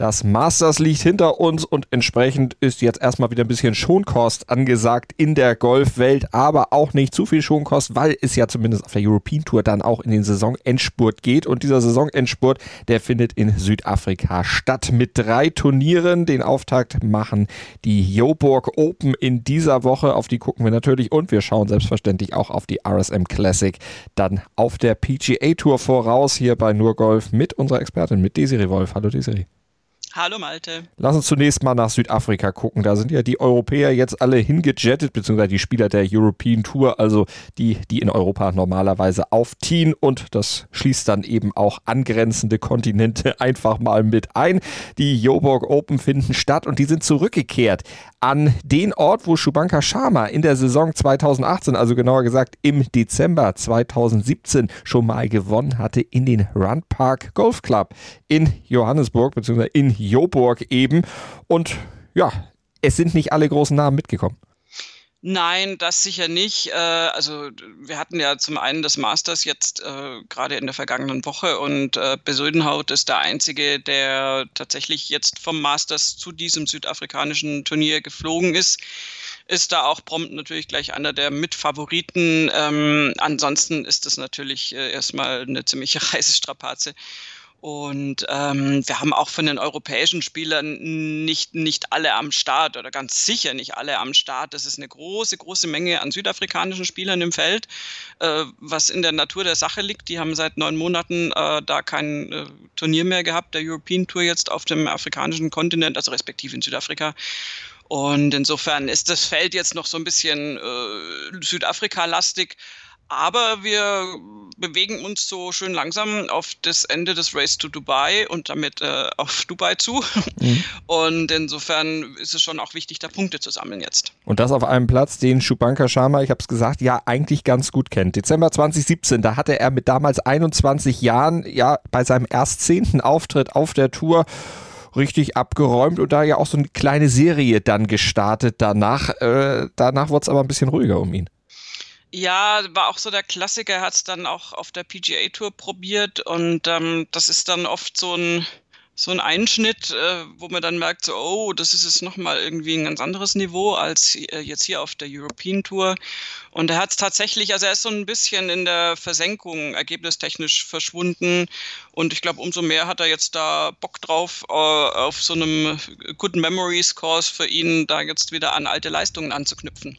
das Masters liegt hinter uns und entsprechend ist jetzt erstmal wieder ein bisschen Schonkost angesagt in der Golfwelt, aber auch nicht zu viel Schonkost, weil es ja zumindest auf der European Tour dann auch in den Saisonendspurt geht. Und dieser Saisonendspurt, der findet in Südafrika statt mit drei Turnieren. Den Auftakt machen die Joburg Open in dieser Woche. Auf die gucken wir natürlich und wir schauen selbstverständlich auch auf die RSM Classic dann auf der PGA Tour voraus hier bei Nur Golf mit unserer Expertin, mit Desiree Wolf. Hallo Desiree. Hallo Malte. Lass uns zunächst mal nach Südafrika gucken. Da sind ja die Europäer jetzt alle hingejettet, beziehungsweise die Spieler der European Tour, also die, die in Europa normalerweise aufziehen. Und das schließt dann eben auch angrenzende Kontinente einfach mal mit ein. Die Joburg Open finden statt und die sind zurückgekehrt an den Ort, wo Shubanka Sharma in der Saison 2018, also genauer gesagt im Dezember 2017 schon mal gewonnen hatte in den Run Park Golf Club in Johannesburg, beziehungsweise in Joburg eben. Und ja, es sind nicht alle großen Namen mitgekommen. Nein, das sicher nicht. Äh, also wir hatten ja zum einen das Masters jetzt äh, gerade in der vergangenen Woche und äh, Besödenhaut ist der einzige, der tatsächlich jetzt vom Masters zu diesem südafrikanischen Turnier geflogen ist. Ist da auch prompt natürlich gleich einer der Mitfavoriten. Ähm, ansonsten ist das natürlich erstmal eine ziemliche Reisestrapaze. Und ähm, wir haben auch von den europäischen Spielern nicht, nicht alle am Start oder ganz sicher nicht alle am Start. Das ist eine große, große Menge an südafrikanischen Spielern im Feld, äh, was in der Natur der Sache liegt. Die haben seit neun Monaten äh, da kein äh, Turnier mehr gehabt, der European Tour jetzt auf dem afrikanischen Kontinent, also respektive in Südafrika. Und insofern ist das Feld jetzt noch so ein bisschen äh, Südafrika-lastig. Aber wir bewegen uns so schön langsam auf das Ende des Race to Dubai und damit äh, auf Dubai zu. Mhm. Und insofern ist es schon auch wichtig, da Punkte zu sammeln jetzt. Und das auf einem Platz, den Shubanka Sharma, ich habe es gesagt, ja eigentlich ganz gut kennt. Dezember 2017, da hatte er mit damals 21 Jahren ja bei seinem erst zehnten Auftritt auf der Tour richtig abgeräumt und da ja auch so eine kleine Serie dann gestartet danach. Äh, danach wurde es aber ein bisschen ruhiger um ihn. Ja, war auch so der Klassiker, er hat es dann auch auf der PGA Tour probiert und ähm, das ist dann oft so ein, so ein Einschnitt, äh, wo man dann merkt, so, oh, das ist jetzt nochmal irgendwie ein ganz anderes Niveau als äh, jetzt hier auf der European Tour. Und er hat es tatsächlich, also er ist so ein bisschen in der Versenkung ergebnistechnisch verschwunden. Und ich glaube, umso mehr hat er jetzt da Bock drauf, äh, auf so einem Good Memories Course für ihn, da jetzt wieder an alte Leistungen anzuknüpfen.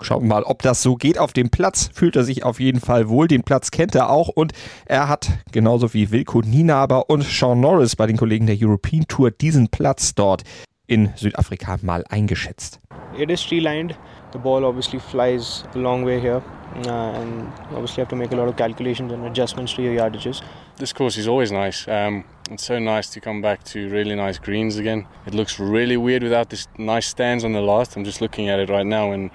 Schauen wir mal, ob das so geht. Auf dem Platz fühlt er sich auf jeden Fall wohl. Den Platz kennt er auch und er hat genauso wie Wilko Nienaber und Sean Norris bei den Kollegen der European Tour diesen Platz dort in Südafrika mal eingeschätzt. It is tree-lined. The ball obviously flies a long way here. Uh, and obviously have to make a lot of calculations and adjustments to your yardages. This course is always nice. Um, it's so nice to come back to really nice greens again. It looks really weird without this nice stands on the last. I'm just looking at it right now and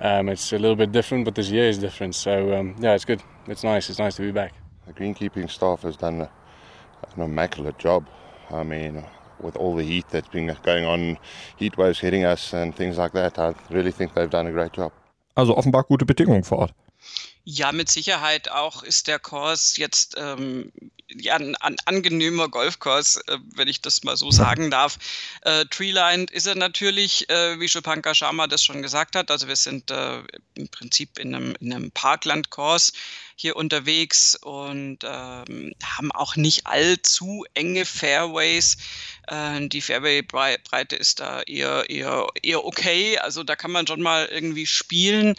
Um, it's a little bit different, but this year is different. So um, yeah, it's good. It's nice. It's nice to be back. The greenkeeping staff has done a, an immaculate job. I mean, with all the heat that's been going on, heat waves hitting us and things like that, I really think they've done a great job. Also offenbar gute Bedingungen vor Ort. Ja, mit Sicherheit auch ist der Kurs jetzt ähm, ja, ein, ein angenehmer Golfkurs, äh, wenn ich das mal so sagen darf. Äh, Treelined ist er natürlich, äh, wie Schupanka Sharma das schon gesagt hat. Also wir sind äh, im Prinzip in einem, in einem Parklandkurs hier unterwegs und ähm, haben auch nicht allzu enge Fairways. Äh, die Fairway-Breite ist da eher, eher, eher okay. Also da kann man schon mal irgendwie spielen.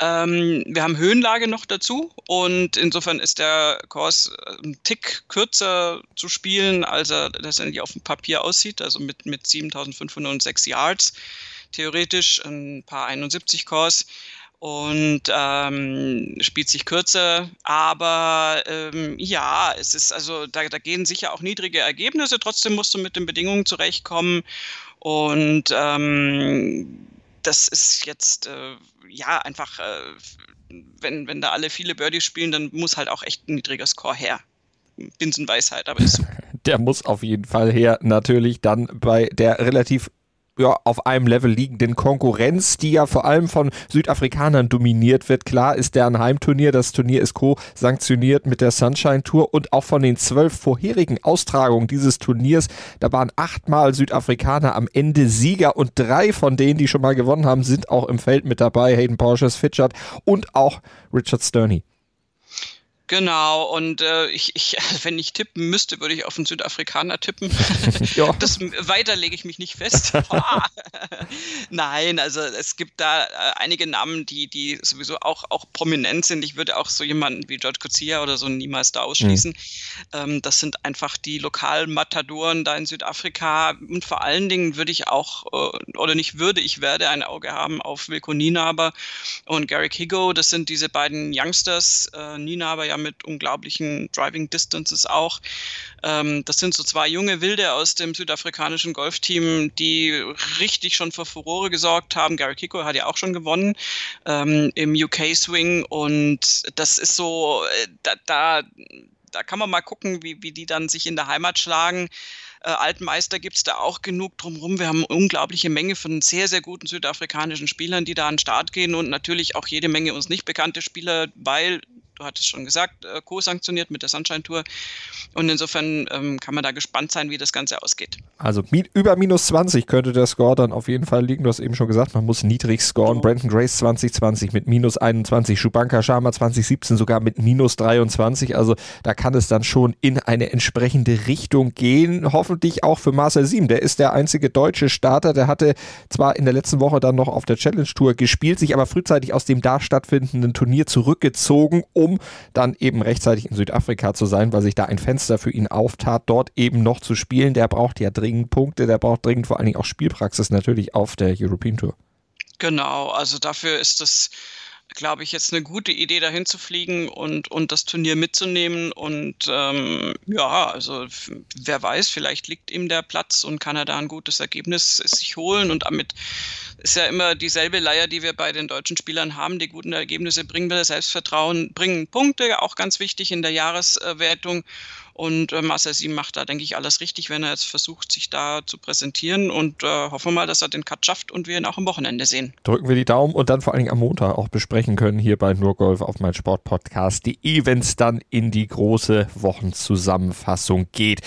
Ähm, wir haben Höhenlage noch dazu und insofern ist der Kurs äh, ein Tick kürzer zu spielen, als er letztendlich auf dem Papier aussieht, also mit, mit 7506 Yards theoretisch, ein paar 71 Kurs und ähm, spielt sich kürzer. Aber ähm, ja, es ist also, da, da gehen sicher auch niedrige Ergebnisse. Trotzdem musst du mit den Bedingungen zurechtkommen. Und ähm, das ist jetzt äh, ja einfach, äh, wenn, wenn da alle viele Birdies spielen, dann muss halt auch echt ein niedriger Score her. Binsenweisheit, aber ist so. Der muss auf jeden Fall her, natürlich dann bei der relativ ja, auf einem Level liegenden Konkurrenz, die ja vor allem von Südafrikanern dominiert wird. Klar ist deren Heimturnier, das Turnier ist co-sanktioniert mit der Sunshine Tour und auch von den zwölf vorherigen Austragungen dieses Turniers, da waren achtmal Südafrikaner am Ende Sieger und drei von denen, die schon mal gewonnen haben, sind auch im Feld mit dabei. Hayden Porsches, Fitchard und auch Richard Sterney. Genau, und äh, ich, ich, wenn ich tippen müsste, würde ich auf einen Südafrikaner tippen. ja. Das weiter lege ich mich nicht fest. Nein, also es gibt da äh, einige Namen, die, die sowieso auch, auch prominent sind. Ich würde auch so jemanden wie George Kuzia oder so niemals da ausschließen. Mhm. Ähm, das sind einfach die lokalen Matadoren da in Südafrika. Und vor allen Dingen würde ich auch, äh, oder nicht würde, ich werde ein Auge haben auf Wilko Nienaber und Garrick Higo. Das sind diese beiden Youngsters. Äh, Nienaber ja mit unglaublichen Driving Distances auch. Ähm, das sind so zwei junge Wilde aus dem südafrikanischen Golfteam, die richtig schon für Furore gesorgt haben. Gary Kiko hat ja auch schon gewonnen ähm, im UK Swing und das ist so, äh, da, da, da kann man mal gucken, wie, wie die dann sich in der Heimat schlagen. Äh, Altmeister gibt es da auch genug drumherum. Wir haben eine unglaubliche Menge von sehr, sehr guten südafrikanischen Spielern, die da an den Start gehen und natürlich auch jede Menge uns nicht bekannte Spieler, weil du hattest schon gesagt, äh, co-sanktioniert mit der Sunshine Tour. Und insofern ähm, kann man da gespannt sein, wie das Ganze ausgeht. Also über minus 20 könnte der Score dann auf jeden Fall liegen. Du hast eben schon gesagt, man muss niedrig scoren. Oh. Brandon Grace 2020 mit minus 21, Schubanka Sharma 2017 sogar mit minus 23. Also da kann es dann schon in eine entsprechende Richtung gehen. Hoffentlich auch für Marcel Siem. Der ist der einzige deutsche Starter. Der hatte zwar in der letzten Woche dann noch auf der Challenge Tour gespielt, sich aber frühzeitig aus dem da stattfindenden Turnier zurückgezogen, um um dann eben rechtzeitig in Südafrika zu sein, weil sich da ein Fenster für ihn auftat, dort eben noch zu spielen. Der braucht ja dringend Punkte, der braucht dringend vor allen Dingen auch Spielpraxis natürlich auf der European Tour. Genau, also dafür ist das glaube ich, jetzt eine gute Idee, dahin zu fliegen und, und das Turnier mitzunehmen. Und ähm, ja, also wer weiß, vielleicht liegt ihm der Platz und kann er da ein gutes Ergebnis sich holen. Und damit ist ja immer dieselbe Leier, die wir bei den deutschen Spielern haben. Die guten Ergebnisse bringen wir Selbstvertrauen, bringen Punkte, auch ganz wichtig in der Jahreswertung. Und äh, Marcel Sieben macht da, denke ich, alles richtig, wenn er jetzt versucht, sich da zu präsentieren. Und äh, hoffen wir mal, dass er den Cut schafft und wir ihn auch am Wochenende sehen. Drücken wir die Daumen und dann vor allen Dingen am Montag auch besprechen können hier bei Nurgolf auf mein Sportpodcast.de, wenn es dann in die große Wochenzusammenfassung geht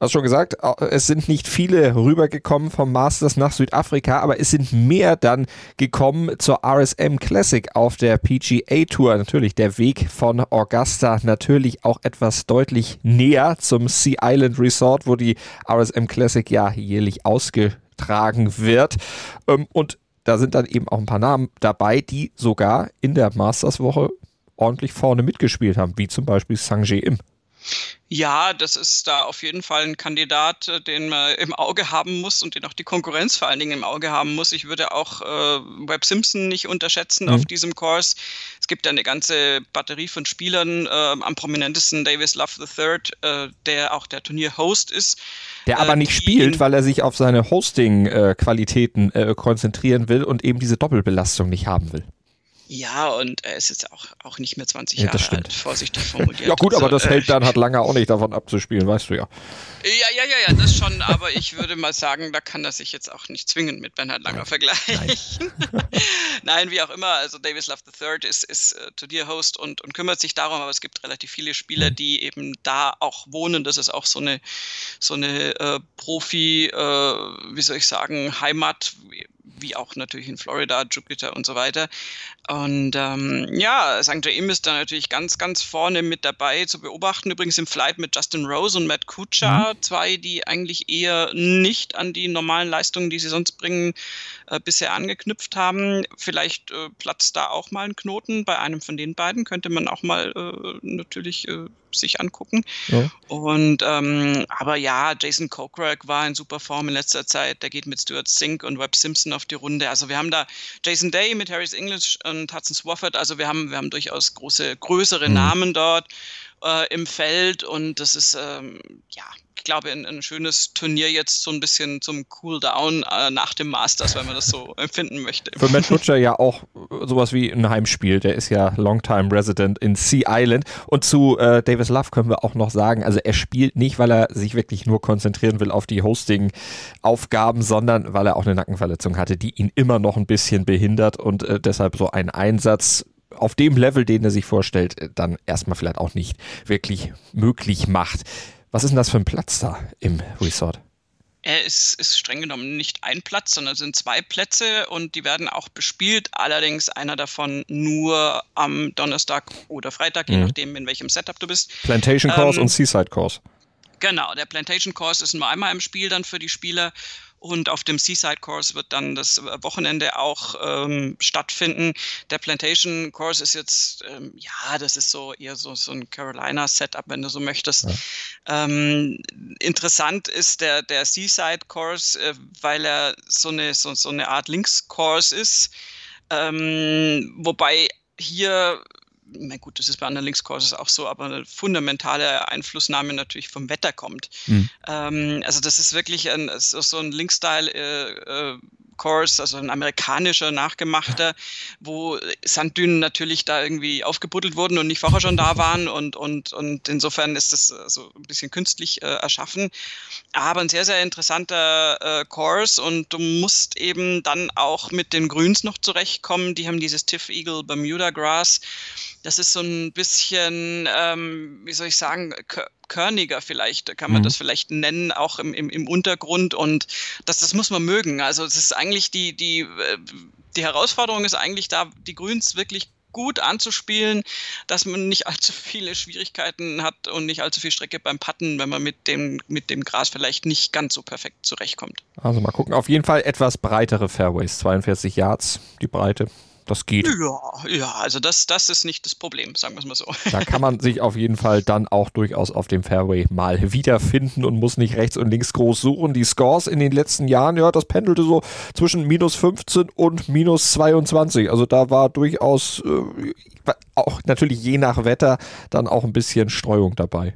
hast schon gesagt, es sind nicht viele rübergekommen vom Masters nach Südafrika, aber es sind mehr dann gekommen zur RSM Classic auf der PGA Tour. Natürlich der Weg von Augusta natürlich auch etwas deutlich näher zum Sea Island Resort, wo die RSM Classic ja jährlich ausgetragen wird. Ähm, und da sind dann eben auch ein paar Namen dabei, die sogar in der Masters Woche ordentlich vorne mitgespielt haben, wie zum Beispiel Sanjay Im. Ja, das ist da auf jeden Fall ein Kandidat, äh, den man im Auge haben muss und den auch die Konkurrenz vor allen Dingen im Auge haben muss. Ich würde auch äh, Webb Simpson nicht unterschätzen mhm. auf diesem Kurs. Es gibt eine ganze Batterie von Spielern, äh, am prominentesten Davis Love III, äh, der auch der Turnier-Host ist. Der aber äh, nicht spielt, weil er sich auf seine Hosting-Qualitäten äh, konzentrieren will und eben diese Doppelbelastung nicht haben will. Ja, und er ist jetzt auch, auch nicht mehr 20 ja, Jahre alt, vorsichtig formuliert. ja gut, aber also, das hält dann halt lange auch nicht davon abzuspielen, weißt du ja. Ja, ja, ja, ja, das schon, aber ich würde mal sagen, da kann er sich jetzt auch nicht zwingend mit Bernhard Langer Nein. vergleichen. Nein. Nein. wie auch immer, also Davis Love III ist, ist äh, Turnierhost und, und kümmert sich darum, aber es gibt relativ viele Spieler, mhm. die eben da auch wohnen. Das ist auch so eine, so eine äh, Profi, äh, wie soll ich sagen, Heimat, wie auch natürlich in Florida, Jupiter und so weiter. Und ähm, ja, St. James ist da natürlich ganz, ganz vorne mit dabei zu beobachten. Übrigens im Flight mit Justin Rose und Matt Kuchar, mhm. zwei, die eigentlich eher nicht an die normalen Leistungen, die sie sonst bringen, äh, bisher angeknüpft haben. Vielleicht äh, platzt da auch mal ein Knoten bei einem von den beiden, könnte man auch mal äh, natürlich äh, sich angucken. Ja. Und ähm, aber ja, Jason Kokrak war in super Form in letzter Zeit. Der geht mit Stuart Sink und Webb Simpson auf die Runde. Also wir haben da Jason Day mit Harris English und Hudson Swafford. Also wir haben, wir haben durchaus große, größere mhm. Namen dort. Äh, im Feld und das ist ähm, ja ich glaube, ein, ein, schönes Turnier jetzt so ein bisschen zum Cooldown äh, nach dem Masters, wenn man das so empfinden möchte. Für Matt Butcher ja auch sowas wie ein Heimspiel. Der ist ja Longtime Resident in Sea Island. Und zu äh, Davis Love können wir auch noch sagen, also er spielt nicht, weil er sich wirklich nur konzentrieren will auf die Hosting-Aufgaben, sondern weil er auch eine Nackenverletzung hatte, die ihn immer noch ein bisschen behindert und äh, deshalb so ein Einsatz auf dem Level, den er sich vorstellt, äh, dann erstmal vielleicht auch nicht wirklich möglich macht. Was ist denn das für ein Platz da im Resort? Er ist, ist streng genommen nicht ein Platz, sondern es sind zwei Plätze und die werden auch bespielt. Allerdings einer davon nur am Donnerstag oder Freitag, mhm. je nachdem, in welchem Setup du bist. Plantation Course ähm, und Seaside Course. Genau, der Plantation Course ist nur einmal im Spiel dann für die Spieler und auf dem Seaside Course wird dann das Wochenende auch ähm, stattfinden. Der Plantation Course ist jetzt, ähm, ja, das ist so eher so, so ein Carolina-Setup, wenn du so möchtest. Ja. Ähm, interessant ist der, der Seaside Course, äh, weil er so eine, so, so eine Art Links-Course ist. Ähm, wobei hier na gut, das ist bei anderen Linkscourses auch so, aber eine fundamentale Einflussnahme natürlich vom Wetter kommt. Mhm. Ähm, also das ist wirklich ein, so ein Linkstyle äh, äh, Course, also ein amerikanischer nachgemachter, wo Sanddünen natürlich da irgendwie aufgebuddelt wurden und nicht vorher schon da waren und, und, und insofern ist das so ein bisschen künstlich äh, erschaffen. Aber ein sehr, sehr interessanter äh, Course und du musst eben dann auch mit den Grüns noch zurechtkommen. Die haben dieses Tiff Eagle Bermuda Grass. Das ist so ein bisschen, ähm, wie soll ich sagen, körniger vielleicht, kann man mhm. das vielleicht nennen, auch im, im, im Untergrund. Und das, das muss man mögen. Also es ist eigentlich die, die, äh, die Herausforderung ist eigentlich da, die Grüns wirklich gut anzuspielen, dass man nicht allzu viele Schwierigkeiten hat und nicht allzu viel Strecke beim Patten, wenn man mit dem, mit dem Gras vielleicht nicht ganz so perfekt zurechtkommt. Also mal gucken. Auf jeden Fall etwas breitere Fairways, 42 Yards, die Breite. Das geht. Ja, ja, also das, das ist nicht das Problem, sagen wir es mal so. Da kann man sich auf jeden Fall dann auch durchaus auf dem Fairway mal wiederfinden und muss nicht rechts und links groß suchen. Die Scores in den letzten Jahren, ja, das pendelte so zwischen minus 15 und minus 22. Also da war durchaus äh, auch natürlich je nach Wetter dann auch ein bisschen Streuung dabei.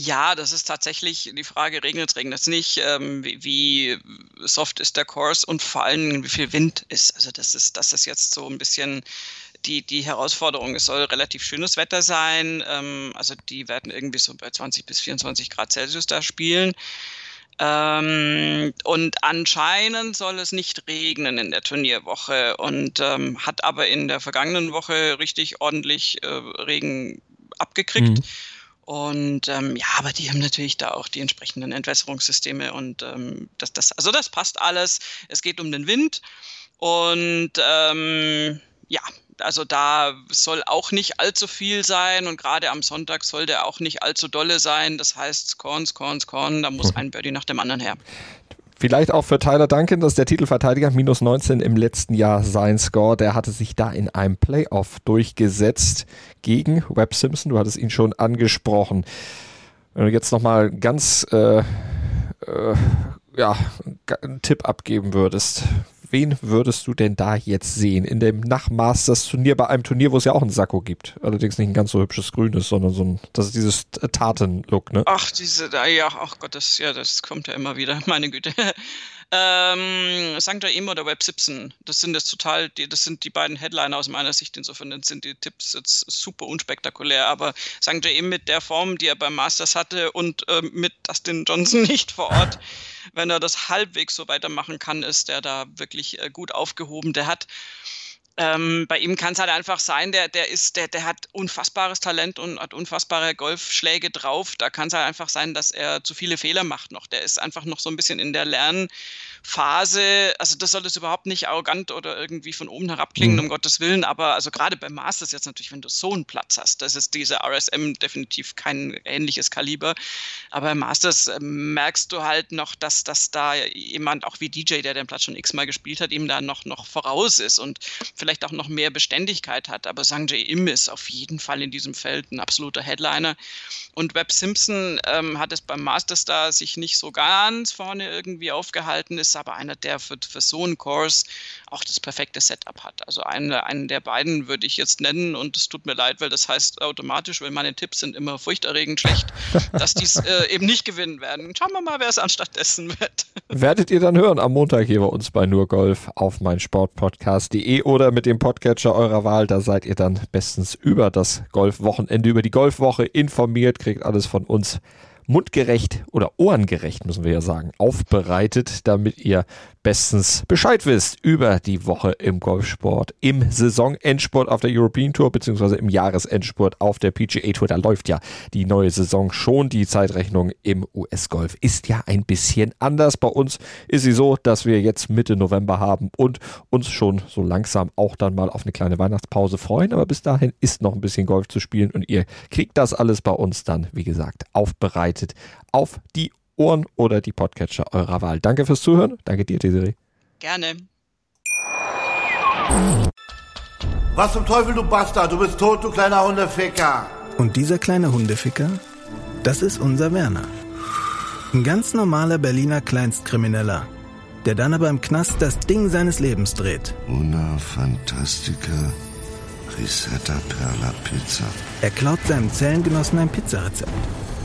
Ja, das ist tatsächlich die Frage, regnet es, regnet es nicht, ähm, wie, wie, soft ist der Kurs und vor allem, wie viel Wind ist. Also das ist, das ist jetzt so ein bisschen die, die Herausforderung. Es soll relativ schönes Wetter sein. Ähm, also die werden irgendwie so bei 20 bis 24 Grad Celsius da spielen. Ähm, und anscheinend soll es nicht regnen in der Turnierwoche und ähm, hat aber in der vergangenen Woche richtig ordentlich äh, Regen abgekriegt. Mhm. Und ähm, ja, aber die haben natürlich da auch die entsprechenden Entwässerungssysteme und ähm, das, das, also das passt alles. Es geht um den Wind und ähm, ja, also da soll auch nicht allzu viel sein und gerade am Sonntag soll der auch nicht allzu dolle sein. Das heißt, Corns, Corns, Corn, da muss ein Birdie nach dem anderen her. Vielleicht auch für Tyler Duncan, das ist der Titelverteidiger, minus 19 im letzten Jahr sein Score. Der hatte sich da in einem Playoff durchgesetzt gegen Webb Simpson. Du hattest ihn schon angesprochen. Wenn du jetzt nochmal ganz äh, äh, ja, einen Tipp abgeben würdest, wen würdest du denn da jetzt sehen in dem Nachmasters-Turnier bei einem Turnier, wo es ja auch einen Sakko gibt? Allerdings nicht ein ganz so hübsches Grünes, sondern so ein, das ist dieses Taten-Look, ne? Ach, diese, ja, ach Gott, das, ja, das kommt ja immer wieder, meine Güte. Ähm, St. Emo oder Web 17, das sind jetzt total, die, das sind die beiden Headliner aus meiner Sicht. Insofern sind die Tipps jetzt super unspektakulär. Aber St. Emo mit der Form, die er beim Masters hatte und äh, mit Dustin Johnson nicht vor Ort, wenn er das halbwegs so weitermachen kann, ist der da wirklich äh, gut aufgehoben. Der hat ähm, bei ihm kann es halt einfach sein, der, der ist, der, der hat unfassbares Talent und hat unfassbare Golfschläge drauf. Da kann es halt einfach sein, dass er zu viele Fehler macht noch. Der ist einfach noch so ein bisschen in der Lernphase. Also das soll es überhaupt nicht arrogant oder irgendwie von oben herab klingen, mhm. um Gottes Willen. Aber also gerade beim Masters jetzt natürlich, wenn du so einen Platz hast, das ist diese RSM definitiv kein ähnliches Kaliber. Aber im Masters äh, merkst du halt noch, dass, dass da jemand, auch wie DJ, der den Platz schon x-mal gespielt hat, ihm da noch, noch voraus ist. Und vielleicht vielleicht auch noch mehr Beständigkeit hat. Aber Sang Jae Im ist auf jeden Fall in diesem Feld ein absoluter Headliner. Und Webb Simpson ähm, hat es beim Masterstar sich nicht so ganz vorne irgendwie aufgehalten, ist aber einer, der für, für so einen Kurs auch das perfekte Setup hat. Also einen, einen der beiden würde ich jetzt nennen und es tut mir leid, weil das heißt automatisch, weil meine Tipps sind immer furchterregend schlecht, dass die es äh, eben nicht gewinnen werden. Schauen wir mal, wer es anstattdessen wird. Werdet ihr dann hören am Montag hier bei uns bei Nur Golf auf meinsportpodcast.de oder mit dem Podcatcher eurer Wahl. Da seid ihr dann bestens über das Golfwochenende, über die Golfwoche informiert, kriegt alles von uns mundgerecht oder ohrengerecht, müssen wir ja sagen, aufbereitet, damit ihr bestens Bescheid wisst über die Woche im Golfsport, im Saisonendsport auf der European Tour beziehungsweise im Jahresendsport auf der PGA Tour. Da läuft ja die neue Saison schon. Die Zeitrechnung im US-Golf ist ja ein bisschen anders. Bei uns ist sie so, dass wir jetzt Mitte November haben und uns schon so langsam auch dann mal auf eine kleine Weihnachtspause freuen. Aber bis dahin ist noch ein bisschen Golf zu spielen und ihr kriegt das alles bei uns dann, wie gesagt, aufbereitet auf die Ohren oder die Podcatcher eurer Wahl. Danke fürs Zuhören. Danke dir, Desiree. Gerne. Was zum Teufel, du Bastard? Du bist tot, du kleiner Hundeficker. Und dieser kleine Hundeficker, das ist unser Werner. Ein ganz normaler Berliner Kleinstkrimineller, der dann aber im Knast das Ding seines Lebens dreht. Una Fantastica Risetta Perla Pizza. Er klaut seinem Zellengenossen ein Pizzarezept.